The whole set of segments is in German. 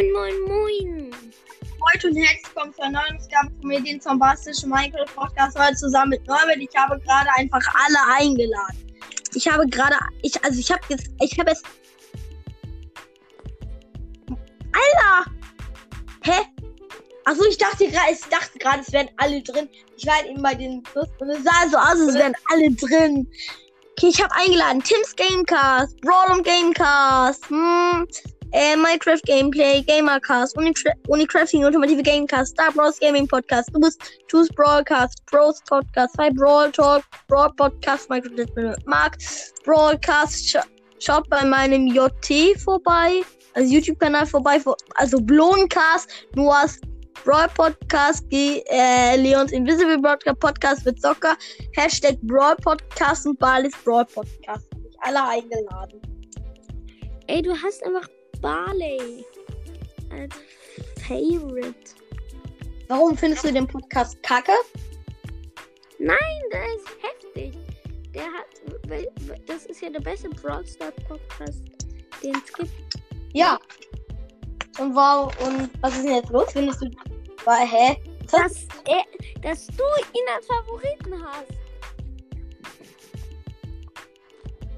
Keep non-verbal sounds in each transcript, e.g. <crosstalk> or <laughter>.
Moin, moin, moin. Heute und herzlich willkommen zur neuen Ausgabe von mir, den zombastischen Michael Podcast heute zusammen mit Norbert. Ich habe gerade einfach alle eingeladen. Ich habe gerade, ich, also ich habe jetzt, ich habe es. Alter! Hä? Achso, ich dachte gerade, ich dachte gerade, es wären alle drin. Ich war halt eben bei den Plus und es sah so aus, als wären alle drin. Okay, ich habe eingeladen. Tim's Gamecast, Brawl und Gamecast, hm, äh, Minecraft Gameplay, Gamercast, Unicra Unicrafting, Ultimative Gamecast, Star Bros Gaming Podcast, du bist Choose Broadcast, Bros Podcast, Hi Brawl Talk, Brawl Podcast, Minecraft Mark, Broadcast, sch schaut bei meinem JT vorbei, also YouTube-Kanal vorbei, also Bloncast, Noahs Brawl Podcast, äh, Leons Invisible Broadcast Podcast mit Soccer, Hashtag Brawl Podcast und Balis Brawl Podcast. Alle eingeladen. Ey, du hast einfach Barley als Favorite. Warum findest du den Podcast kacke? Nein, der ist heftig. Der hat, das ist ja der beste Brawl Stars Podcast, den es gibt. Ja. Und wow, und was ist denn jetzt los? Findest du, war, hä? Dass, er, dass du ihn als Favoriten hast.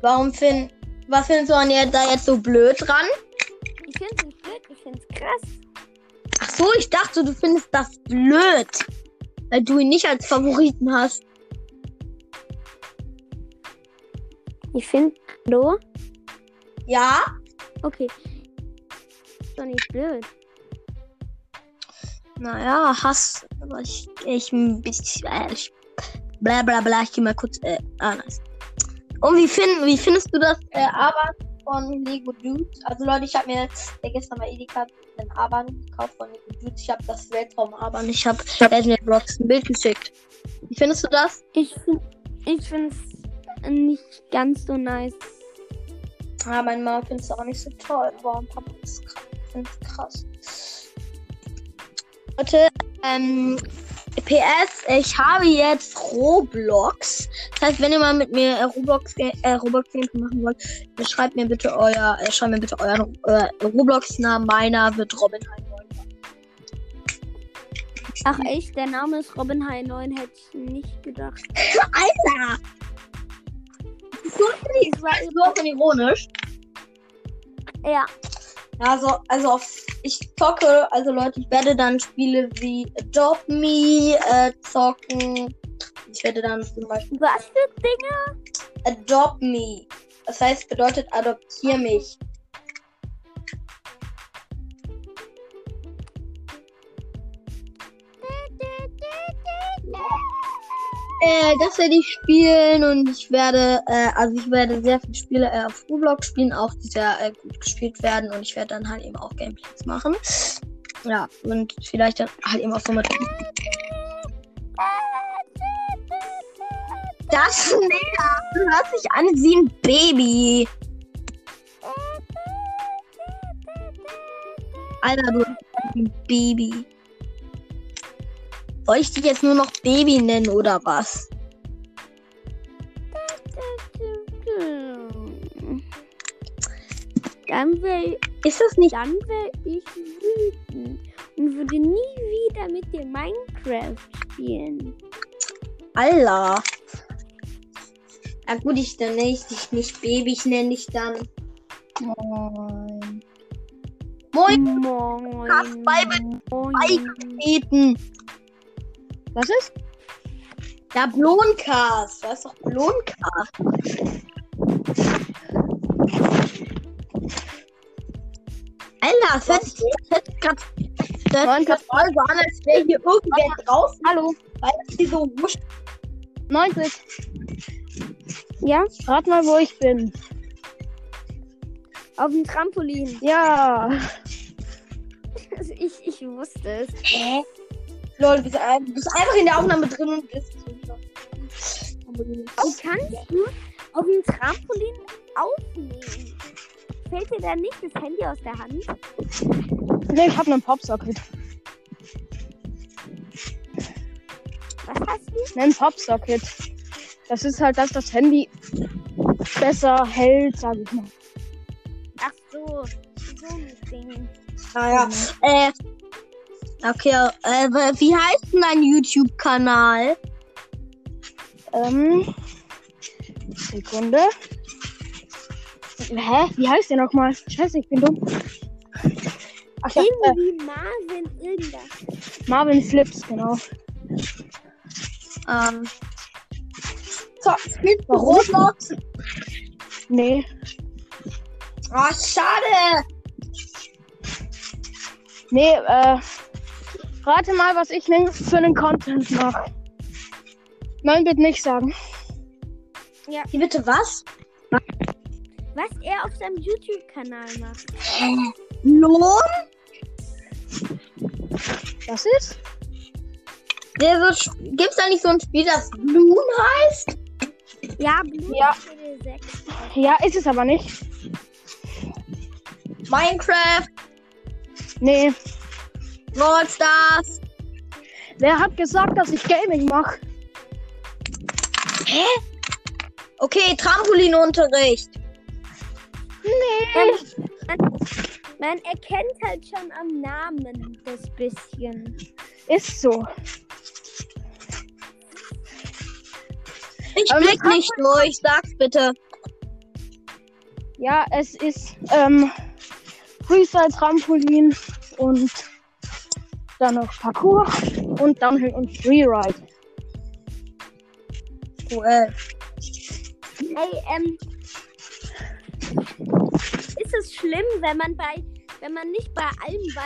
Warum find, was findest du an ihr da jetzt so blöd dran? Ich finde es nicht blöd, ich finde es krass. Ach so, ich dachte, du findest das blöd, weil du ihn nicht als Favoriten hast. Ich finde, hallo? Ja? Okay. Ist doch nicht blöd. Naja, Hass, aber ich, ich ein bisschen, äh, ich, bla bla bla, ich geh mal kurz, äh, ah, nice. Und wie, find, wie findest du das, äh, Arbeit von Lego Dudes? Also Leute, ich habe mir äh, gestern bei Edeka einen Aban gekauft von Lego Dudes. Ich habe das Weltraum Aban. Ich habe mir Blocks ein Bild geschickt. Wie findest du das? Ich, ich finde es nicht ganz so nice. Ja, mein Mann findet es auch nicht so toll, aber Papa ist krass. Leute, ähm, PS, ich habe jetzt Roblox. Das heißt, wenn ihr mal mit mir äh, Roblox, äh, Roblox Gameplay machen wollt, dann schreibt mir bitte euer, äh, schreibt mir bitte euren äh, Roblox-Namen. Meiner wird Robin High 9. Ach echt, der Name ist Robin High 9, hätte ich nicht gedacht. <laughs> Alter! Das war so ironisch. Ja. Also, also auf, ich zocke, also Leute, ich werde dann Spiele wie Adopt Me äh, zocken. Ich werde dann zum Beispiel. Was für Dinge? Adopt Me. Das heißt, bedeutet adoptier mich. Äh, das werde ich spielen und ich werde, äh, also ich werde sehr viele Spiele äh, auf Roblox spielen, auch die sehr äh, gut gespielt werden und ich werde dann halt eben auch Gameplays machen. Ja, und vielleicht dann halt eben auch so mit. Das du hörst sich an wie ein Baby. Alter, du ein Baby. Soll ich dich jetzt nur noch Baby nennen oder was? Dann wäre Ist das nicht. dann wär ich wütend und würde nie wieder mit dir Minecraft spielen. Alter. Ja gut, ich dann nicht, dich nicht Baby, ich nenne dich dann. Moin. Moin, Moin. Hast bei- Moin. Was ist? Ja, Bloncast. Was ist doch Bloncast? Alter, das hört sich das das grad voll so an, als wäre hier irgendwer draußen, Hallo. weil das hier so wusch. 90. Ja? Rat mal, wo ich bin. Auf dem Trampolin. Ja. <laughs> Ich, ich wusste es. Hä? Lol, du bist, ein- du bist einfach in der Aufnahme drin und bist. Wie kannst du auf dem Trampolin aufnehmen? Fällt dir da nicht das Handy aus der Hand? Nee, ich hab einen Popsocket. Was hast du? Einen Popsocket. Das ist halt, dass das Handy besser hält, sag ich mal. Ach so. so ein Ding. Naja. Äh. Okay, äh, wie heißt denn dein YouTube-Kanal? Ähm. Sekunde. Hä? Wie heißt der nochmal? Scheiße, ich bin dumm. Ach ja, äh, Irgendwie Marvin irgendwas. Marvin Flips, genau. Ähm. So, spielst du? Roblox? Nee. Ah, schade. Nee, äh. Rate mal, was ich für einen Content mache. Nein, bitte nicht sagen. Wie bitte was? Was er auf seinem YouTube-Kanal macht. Lohn? Was ist? Der so, gibt's da nicht so ein Spiel, das Bloom heißt? Ja, Blue Ja. CD 6. Ja, ist es aber nicht. Minecraft, Nee. Brawl Stars. Wer hat gesagt, dass ich Gaming mache? Hä? Okay, Trampolinunterricht. Nee. Man erkennt halt schon am Namen das bisschen. Ist so. Ich blick man nicht durch, sag's bitte. Ja, es ist ähm, Freestyle Trampolin und dann noch Parkour und Downhill und Freeride. Cool. Ey, ähm. Ist es schlimm, wenn man bei. Wenn man nicht bei allem bei.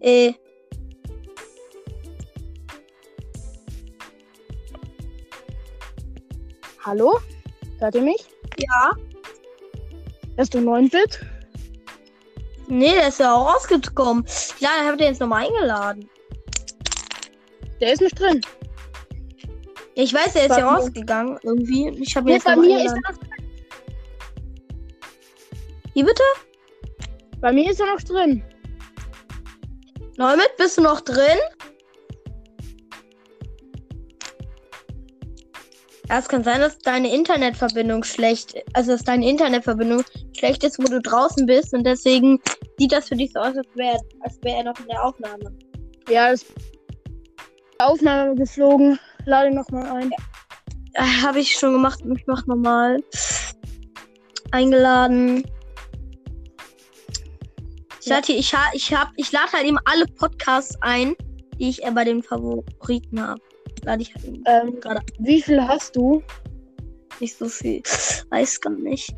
Äh. Hallo? Hört ihr mich? Ja. Bist du 9-Bit? Nee, der ist ja auch rausgekommen. Ja, ich hab den jetzt nochmal eingeladen. Der ist nicht drin. Ich weiß, der ist ja rausgegangen irgendwie. Ich habe jetzt bei noch mir ist er noch drin. Wie bitte? Bei mir ist er noch drin. Neumit, bist du noch drin? Ja, es kann sein, dass deine Internetverbindung schlecht, also dass deine Internetverbindung schlecht ist, wo du draußen bist und deswegen sieht das für dich so aus, als wäre als wär er noch in der Aufnahme. Ja, ist Aufnahme geflogen. Lade noch mal ein. Äh, Habe ich schon gemacht, ich mach nochmal. Eingeladen. Ich Ja. lade ich, ich, hab, ich lade halt eben alle Podcasts ein, die ich äh, bei den Favoriten habe. Lade ich Ähm, gerade wie viel hast du? nicht so viel. Weiß gar nicht.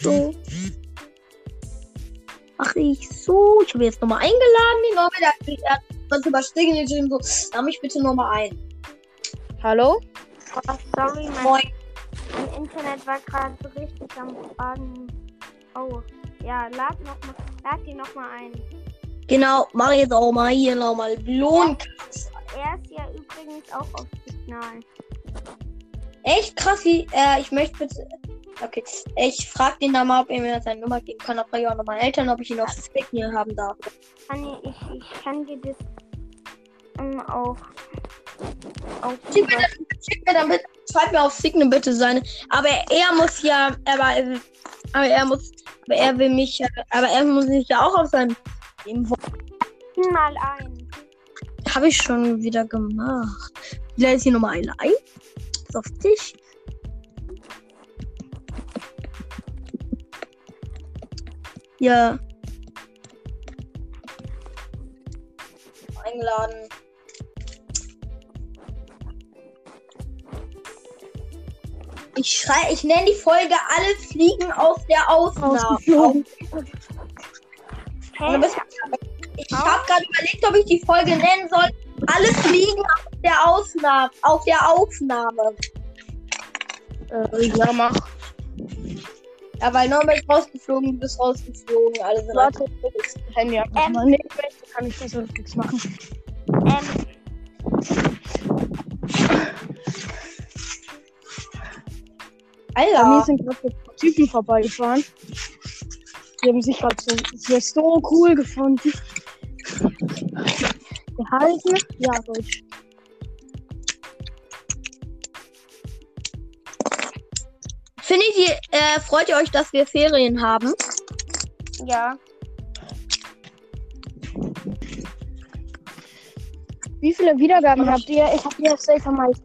So. Mach ich so. Ich habe jetzt nochmal eingeladen, den Norbert. Der hat- sonst überspringen geschrieben, so, lass mich bitte nochmal ein. Hallo? Oh, sorry, mein, Moin. mein Internet war gerade so richtig am Fragen. Oh. Ja, lad, noch mal, lad die nochmal ein. Genau, mach jetzt auch mal hier nochmal Lohn. Er ist ja übrigens auch auf Signal. Echt krass, wie, äh, ich möchte bitte. Okay, ich frag den da mal, ob er mir seine Nummer geben kann. Dann frage ich auch noch meine Eltern, ob ich ihn auf Signal haben darf. Kann ich, ich, kann dir das ähm, auch. Schick mir, dann, schick mir dann bitte, schreib mir auf Signal bitte seine. Aber er muss ja, aber, er- aber er muss, aber er will mich, aber er muss sich ja auch auf sein. mal ein. Habe ich schon wieder gemacht. Ist hier nochmal ein. Ist auf Tisch. Ja. Eingeladen. Ich schrei, ich nenne die Folge Alle fliegen aus der Ausnahme. Ausgeflogen. Hey, Ich habe gerade überlegt, ob ich die Folge nennen soll. Alle fliegen auf der Ausnahme. Auf der Aufnahme. Äh, ja, mach. Ja, weil ist rausgeflogen, du bist rausgeflogen. Alle sind Warte, das Handy ab. Ähm. Nee, kann ich das oder nichts machen. ähm, Bei mir Alter. sind gerade so Typen vorbeigefahren. Die haben sich gerade so, so cool gefunden. Gehalten? Ja, Deutsch. Findet ihr, äh, freut ihr euch, dass wir Ferien haben? Ja. Wie viele Wiedergaben ja. habt ihr? Ich hab hier safe vermeint.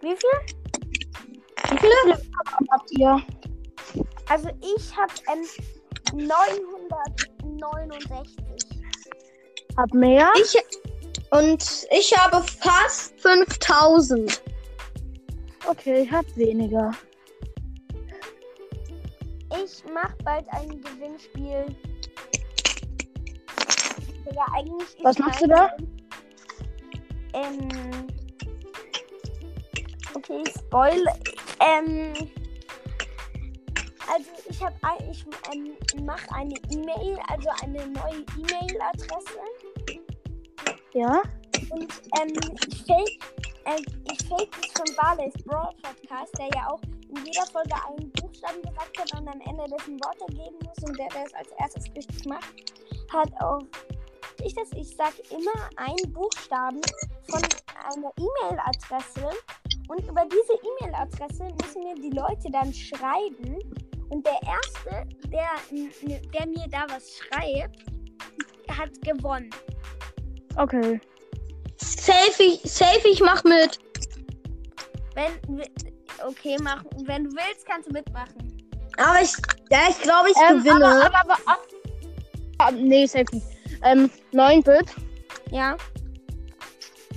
Wie viele? Wie viele? Wie viele habt ihr? Also ich hab ähm, 969. Hab mehr? Ich und ich habe fast 5000. Okay, ich hab weniger. Ich mach bald ein Gewinnspiel. Ja, eigentlich ist Was machst du da? Ähm. Okay, Spoil. Ähm. Also ich habe ich ähm, mache eine E-Mail, also eine neue E-Mail-Adresse Ja? und ähm, ich fake, äh, fake das von Barley's Brawl Podcast, der ja auch in jeder Folge einen Buchstaben gesagt hat und am Ende dessen Wort ergeben muss und der, es als erstes richtig macht, hat auch ich das, ich sag immer einen Buchstaben von einer E-Mail-Adresse und über diese E-Mail-Adresse müssen mir die Leute dann schreiben und der erste, der, der mir da was schreibt, hat gewonnen. Okay. Safe, ich, safe, ich mach mit. Wenn okay, mach, wenn du willst, kannst du mitmachen. Aber ich, ja, ich glaube, ich Ähm, gewinne. aber, aber, aber, ab, nee, safe nicht. Ähm, 9-Bit, Ja.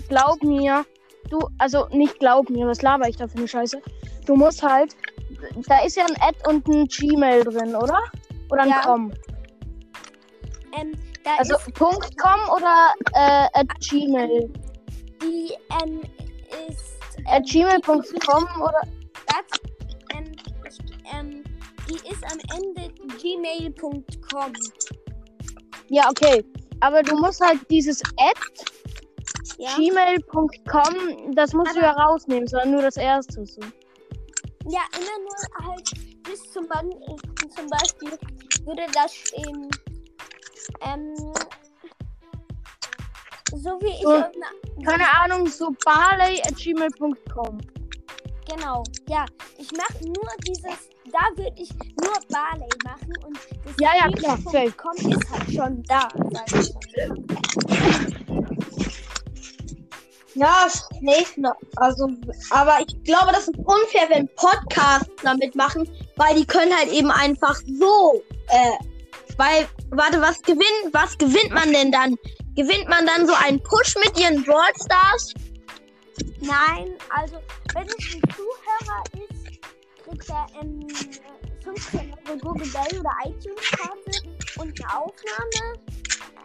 glaub mir, du, also nicht glaub mir, was laber ich da für eine Scheiße? Du musst halt, da ist ja ein Ad und ein Gmail drin, oder? Oder ein Ja. Com. Ähm, da Also Punkt .com oder äh, at Gmail? die ähm, ist At gmail.com oder das, ähm, ich, ähm, die ist am Ende gmail.com. Ja, okay. Aber du musst halt dieses at Ja? gmail.com, das musst du ja rausnehmen, sondern nur das erste. So. ja, immer nur halt bis zum, äh, zum Beispiel würde das stehen. Ähm, so wie ich So, einer- Keine Ahnung, so barley at gmail.com. Genau, ja. Ich mache nur dieses, da würde ich nur Barley machen und das Ja, ja, klar, safe. Gmail.com ist halt schon da. Ja, nee, na, also, aber ich glaube, das ist unfair, wenn Podcasts damit machen, weil die können halt eben einfach so, äh, weil, warte, was gewinnt, was gewinnt man denn dann? Gewinnt man dann so einen Push mit ihren Brawl Stars? Nein, also wenn es ein Zuhörer ist, kriegt er ähm, 15 Euro Google Play oder iTunes Karte und eine Aufnahme.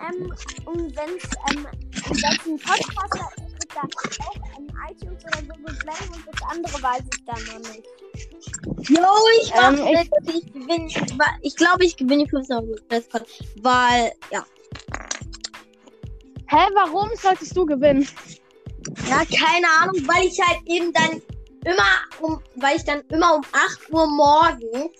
Ähm, und wenn es ähm, ein Podcaster ist, kriegt er auch ein iTunes oder Google Play und das andere weiß ich dann noch nicht. Jo, ich mach Ähm, ich- ich gewinne, ich glaube, ich gewinne die 15 Euro Festcard, weil, ja. Hä, warum solltest du gewinnen? Ja, keine Ahnung, weil ich halt eben dann immer um, weil ich dann immer um 8 Uhr morgens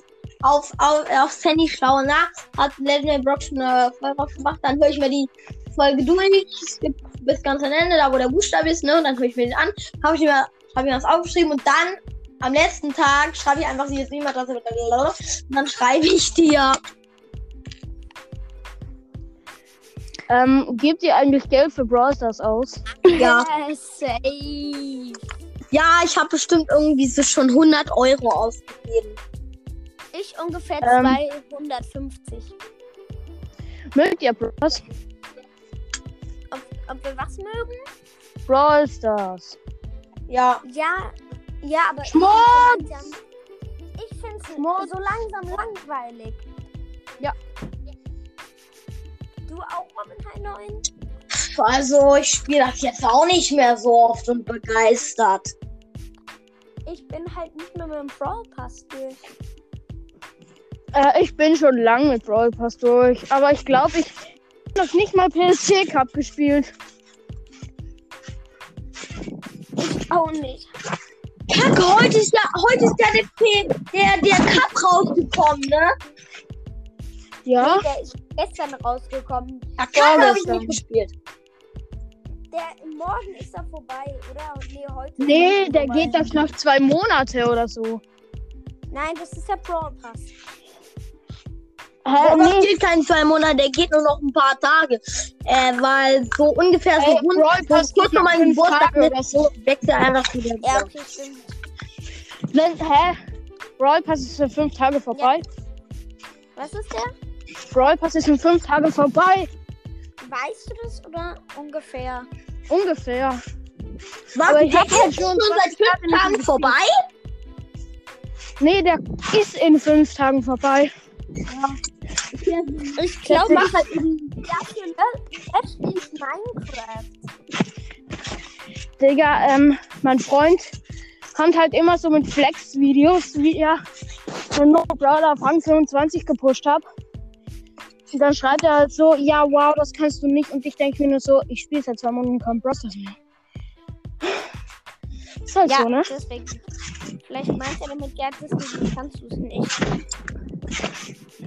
auf, auf, aufs Handy schaue, na, hat Legendary Brock schon eine Folge drauf gemacht, dann höre ich mir die Folge durch, bis ganz am Ende, da wo der Buchstabe ist, ne, und dann höre ich mir den an, habe ich mir, habe mir das aufgeschrieben und dann am letzten Tag schreibe ich einfach die E-Mail-Adresse und dann schreibe ich dir. Ähm, gebt ihr eigentlich Geld für Brawl Stars aus? Ja, <laughs> safe. ja, ich habe bestimmt irgendwie so schon 100 Euro ausgegeben. Ich ungefähr Ähm. 250. Mögt ihr Bros? Ob, ob wir was mögen? Brawl Stars. Ja, Ja, ja, aber ich Schmutz! ich finde es so langsam langweilig. Ja. Du auch Robin High 9? also ich spiele das jetzt auch nicht mehr so oft und begeistert. Ich bin halt nicht mehr mit dem Brawl Pass durch. Äh, ich bin schon lang mit Brawl Pass durch, aber ich glaube, ich habe noch nicht mal PSG Cup gespielt. Auch nicht. Kacke, heute ist ja, heute ist ja der, P- der, der Cup rausgekommen, ne? Ja? Nee, der ist gestern rausgekommen. Ja, Cup habe ich nicht gespielt. der morgen ist er vorbei, oder? Nee, heute. Nee, er der vorbei. geht erst nach zwei Monate oder so. Nein, das ist der Brawl Pass. Hä, nee, geht kein zwei Monate, der geht nur noch ein paar Tage. Äh, weil so ungefähr so ey, rund, Brawl Pass so kurz geht vor meinem Geburtstag so. wechselt einfach wieder. Ja, okay, stimmt. Wenn, hä? Brawl Pass ist in fünf Tage vorbei. Was ist der? Brawl Pass ist in fünf Tage vorbei. Weißt du das oder ungefähr? Ungefähr. Was, Aber der ist schon schon seit fünf Tagen vorbei? Nee, der ist in fünf Tagen vorbei. Ich glaube, mach halt eben dafür, ne? Er spielt Minecraft. Digga, ähm, mein Freund kommt halt immer so mit Flex-Videos, wie er den No Brawler auf Rang 25 gepusht hat. Und dann schreibt er halt so, ja, wow, das kannst du nicht. Und ich denke mir nur so, ich spiele seit zwei Monaten kein Brawl Stars mehr. Ist halt Ja, so, ne? deswegen. Vielleicht meint er damit, ja, deswegen kannst du es nicht.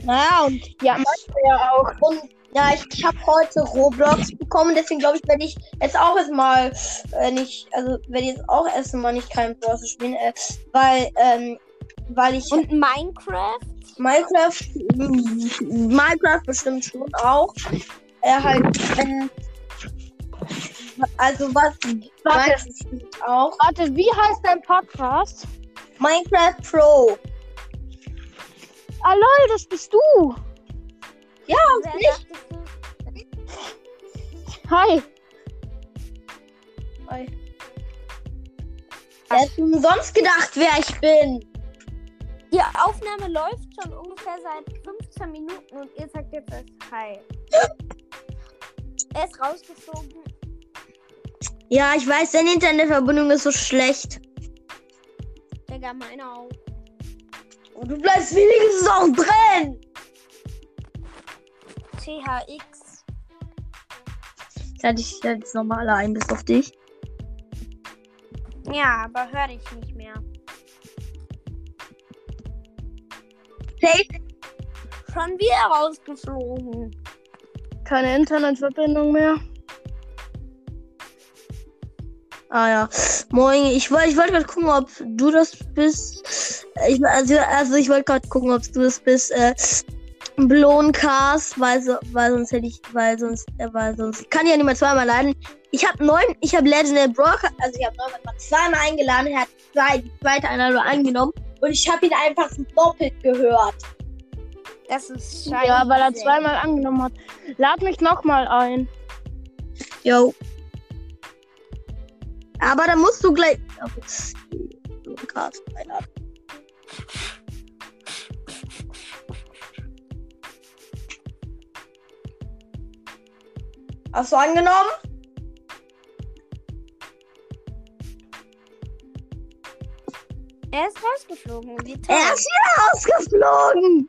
Naja, und, Ja, manchmal ja auch. und ja, ich, ich habe heute Roblox bekommen, deswegen glaube ich, werde ich jetzt auch erstmal äh, nicht, also werde ich jetzt auch erstmal nicht kein Börse spielen, äh, weil, ähm, weil ich Und Minecraft? Minecraft, Minecraft bestimmt schon auch. Äh, halt, wenn, also was, Warte. Auch. Warte, wie heißt dein Podcast? Minecraft Pro. Ah, lol, das bist du. Ja, nicht? dachtest du? Hi. Wer hätte denn sonst gedacht, wer ich bin? Die Aufnahme läuft schon ungefähr seit 15 Minuten und ihr sagt jetzt erst Hi. er ist rausgeflogen. Ja, ich weiß, deine Internetverbindung ist so schlecht. Digga, meine auch. Und du bleibst wenigstens auch drin. THX. Lade ich jetzt nochmal ein, bis auf dich. Ja, aber hör dich nicht mehr. Hey, Schon wieder rausgeflogen. Keine Internetverbindung mehr. Ah ja. Moin, ich, woll- ich wollte gerade gucken, ob du das bist. Ich, also, also ich wollte gerade gucken, ob du das bist. Äh, Blown Cars, weil, so, weil sonst hätte ich, weil sonst, äh, weil sonst kann ich ja niemand zweimal leiden. Ich habe neun, ich habe Legendary Broker, also ich habe neun zweimal eingeladen, er hat zwei, die zweite Einladung angenommen und ich habe ihn einfach doppelt gehört. Das ist scheiße. Ja, weil er zweimal angenommen hat. Lad mich nochmal ein. Yo. Aber da musst du gleich. Blown Cars einladen. Hast du angenommen? Er ist rausgeflogen. Er ist wieder rausgeflogen.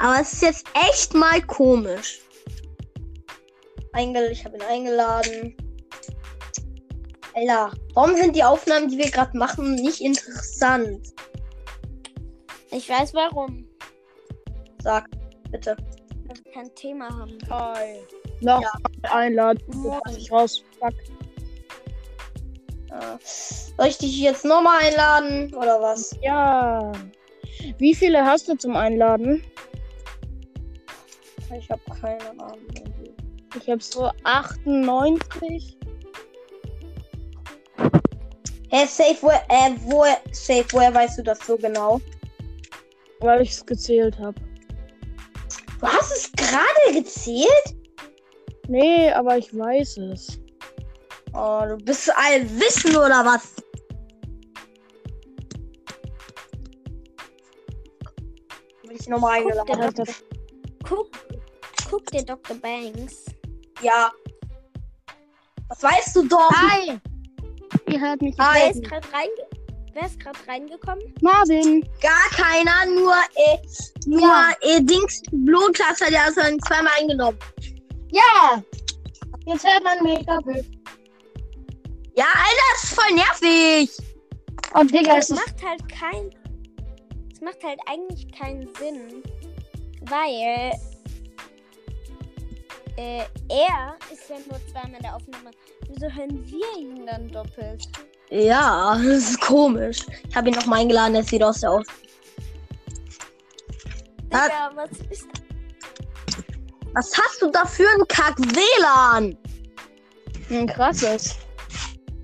Aber es ist jetzt echt mal komisch. Eingel ich habe ihn eingeladen. Alter, warum sind die Aufnahmen, die wir gerade machen, nicht interessant? Ich weiß warum. Sag, bitte. Weil wir kein Thema haben. Hi. Noch einladen. Lass ich raus. Fuck. Äh, soll ich dich jetzt nochmal einladen oder was? Ja. Wie viele hast du zum Einladen? Ich habe keine Ahnung. Ich habe so 98. Hä, safe, wo, äh, wo, safe, woher weißt du das so genau? Weil ich es gezählt habe. Du hast es gerade gezählt? Nee, aber ich weiß es. Oh, du bist allwissen oder was? Bin ich nochmal Guck eingeladen? Guck, guck dir Dr. Banks. Ja. Was weißt du doch? Hi! Ihr hört mich. Hi. Wer ist gerade reinge Wer ist gerade reingekommen? Marvin. Gar keiner, nur, äh, nur, Ja. äh, Dings, Blutklasse, der ist dann zweimal eingenommen. Ja! Jetzt hört man mich doppelt. Ja, Alter, das ist voll nervig. Oh, Digga, Das es macht halt kein. Es macht halt eigentlich keinen Sinn. Weil äh, er ist ja nur zweimal in der Aufnahme. Wieso hören wir ihn dann doppelt? Ja, <laughs> das ist komisch. Ich habe ihn noch mal eingeladen, er sieht aus der aus. Digga, was ist Was hast du da für ein Kack-WLAN? Ein krasses.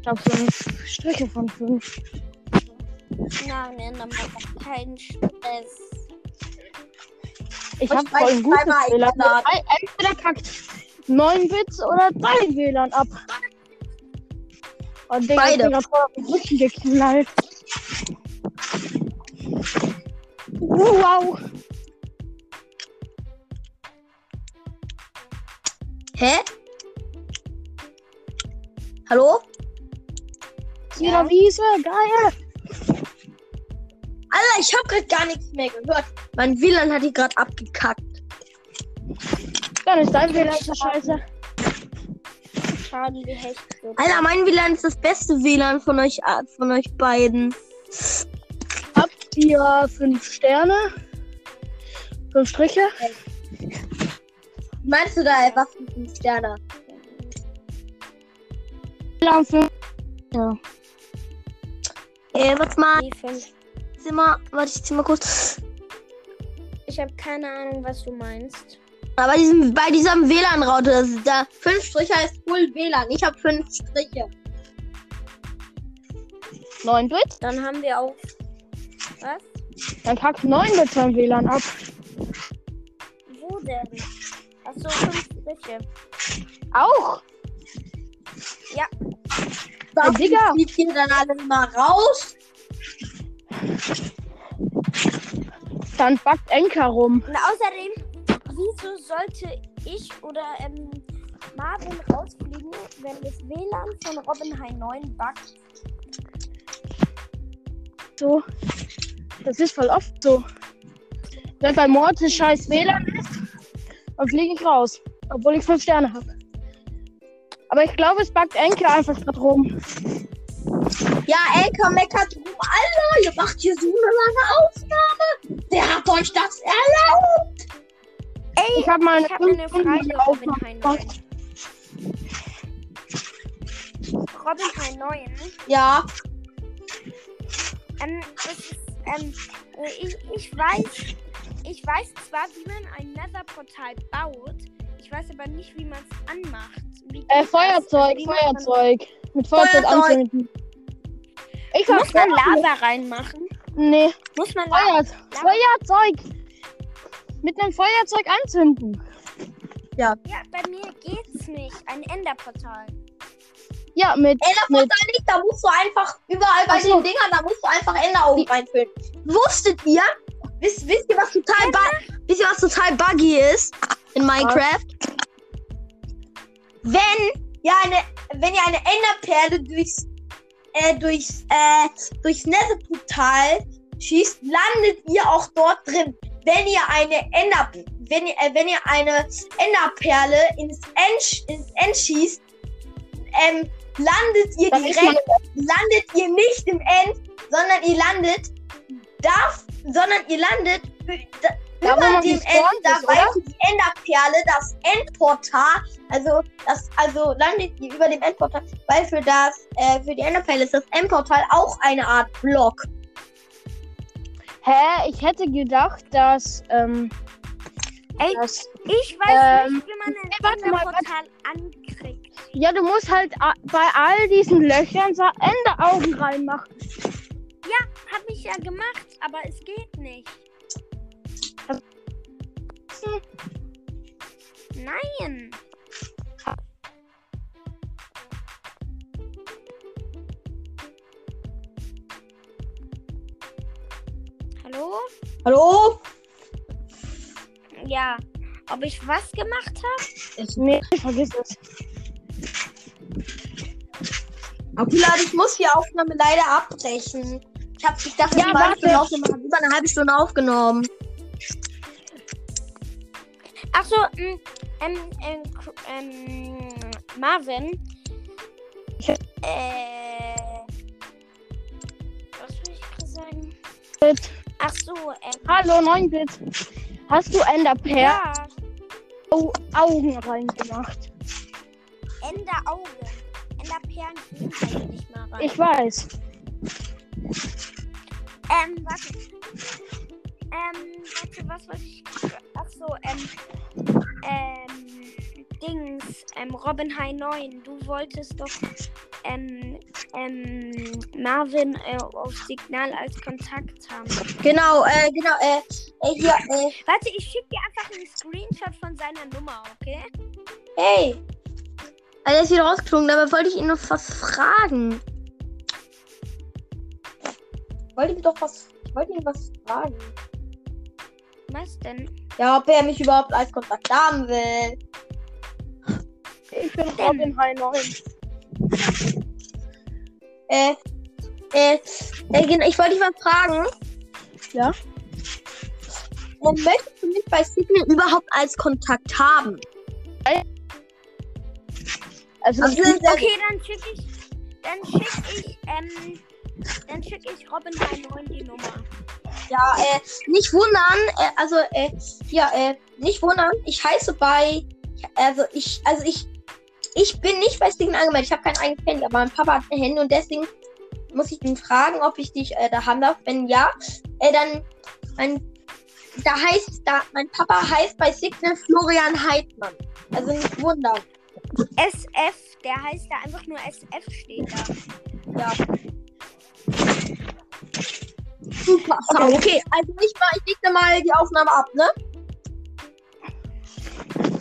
Ich hab fünf Striche von fünf. Nein, nein, dann macht keinen Stress. Ich Und hab bei voll ein gutes WLAN. Entweder kackt 9 Bits oder dein WLAN ab. Und Digga, Beide. ich bin grad auf den Rücken geknallt. Wow. Hä? Hallo? Wieder Wiese, geil. Alter, ich habe gerade gar nichts mehr gehört. Mein WLAN hat die gerade abgekackt. Dann ist dein WLAN so scheiße. Schade, wie hecht wird. Alter, mein WLAN ist das beste WLAN von euch, äh, von euch beiden. Habt ihr fünf Sterne? Fünf Striche? Meinst du da mit fünf Sterne? WLAN fünf. Ja. Äh, warte mal, Die fünf. Zimmer, warte, ich zieh mal kurz. Ich habe keine Ahnung, was du meinst. Aber diesem, bei diesem WLAN-Router, das ist da fünf Striche heißt Full WLAN. Ich habe fünf Striche. 9 Bit? Dann haben wir auch. Was? Dann kackt 9 Bit sein WLAN ab. Wo denn? Achso, fünf Striche. Auch? Ja, Digga. Zieht ihr dann alle mal raus? Dann backt Enker rum. Und außerdem, wieso sollte ich oder ähm, Marvin rausfliegen, wenn das WLAN von Robin High 9 buggt? So. Das ist voll oft so. Wenn bei Mortis scheiß WLAN ist, dann fliege ich raus. Obwohl ich 5 Sterne habe. Aber ich glaube, es backt Enker einfach grad rum. Ja, Elka meckert rum. Alter, ihr macht hier so eine lange Aufnahme. Wer hat euch das erlaubt? Ey, Ich habe meine ich habe eine 5 Stunden Frage, Robin. 9. Robin 9. Ja, Ähm, das ist, ähm, äh, ich, ich weiß, ich weiß zwar, wie man ein Nether-Portal baut, ich weiß aber nicht, wie man es anmacht. Äh, das? Feuerzeug, Also, Feuerzeug. Mit Feuerzeug Feuerzeug. anzünden. Ich Muss hab man Lava reinmachen? Nee, Muss man Lava? Feuer, Feuerzeug. Mit einem Feuerzeug anzünden. Ja, bei mir geht's nicht. Ein Enderportal. Ja, mit. Enderportal nicht, da musst du einfach überall bei Ach so. den Dingern, da musst du einfach Enderaugen reinfüllen. Wusstet ihr? Wisst, wisst ihr, was total bu- wisst ihr, was total buggy ist in Minecraft? Wenn ihr eine, wenn ihr eine Enderperle durchs, äh, durchs, äh, durchs Netherportal schießt, landet ihr auch dort drin. Wenn ihr eine Ender, wenn ihr, äh, wenn ihr eine Enderperle ins End, ins End schießt, ähm, landet ihr ist direkt landet ihr nicht im End, sondern ihr landet darf, sondern ihr landet da, über dem End, da für die Enderperle das Endportal, also das, also landet ihr über dem Endportal, weil für das, äh, für die Enderperle ist das Endportal auch eine Art Block. Hä, ich hätte gedacht, dass. Ähm, Ey, dass Ich weiß Ähm, nicht, wie man ein warte mal, ankriegt. ja, du musst halt bei all diesen Löchern so Enderaugen reinmachen. Hab ich ja gemacht, aber es geht nicht. Nein. Hallo? Hallo? Ja. Ob ich was gemacht habe? Nee, vergiss es. Abdullah, ich muss die Aufnahme leider abbrechen. Ich hab ich dachte, Ja, ich war aufgenommen, über eine halbe Stunde aufgenommen. Achso, ähm, ähm, ähm, ähm, Marvin. Äh. Was will ich gerade sagen? Ach so, ähm. Hallo, 9 Bit. Hast du Enderperlen? Ja. Au Augen reingemacht. Ender Augen. Ender Perlen gehen halt nicht mal rein. Ich weiß. Ähm, warte. Ähm, warte, was wollte ich. Ach so, ähm. Ähm. Dings. Ähm, Robin High 9. Du wolltest doch. Ähm. Ähm. Marvin äh, auf Signal als Kontakt haben. Genau, äh, genau, äh, äh hier, äh, Warte, ich schicke dir einfach einen Screenshot von seiner Nummer, okay? hey. Also er ist wieder rausgeflogen, dabei wollte ich ihn noch was fragen. Ich wollte ihm doch was, ich wollte ihn was fragen. Was denn? Ja, ob er mich überhaupt als Kontakt haben will. Ich bin Robin High 9. Äh, äh, äh, genau, ich wollte dich was fragen. Ja? Und möchtest du mich bei Signal überhaupt als Kontakt haben? Also, Also, sehr Okay, dann schicke ich. Dann schicke ich. Ähm. Dann schicke ich Robin High 9 die Nummer. Ja, äh, nicht wundern, äh, also, äh, ja, äh, nicht wundern, ich heiße bei, also ich, also ich, ich bin nicht bei Signal angemeldet, ich habe kein eigenes Handy, aber mein Papa hat ein Handy und deswegen muss ich ihn fragen, ob ich dich äh, da haben darf. Wenn ja, äh, dann, mein, da heißt, da, mein Papa heißt bei Signal Florian Heidmann. Also nicht wundern. SF, der heißt da einfach nur SF steht da. Ja. Super. Okay, okay also ich, mal, ich leg da mal die Aufnahme ab, ne?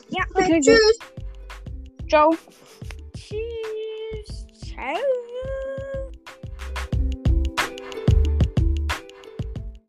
Ja, Okay, gut. Tschüss. Joe. Cheers. Ciao.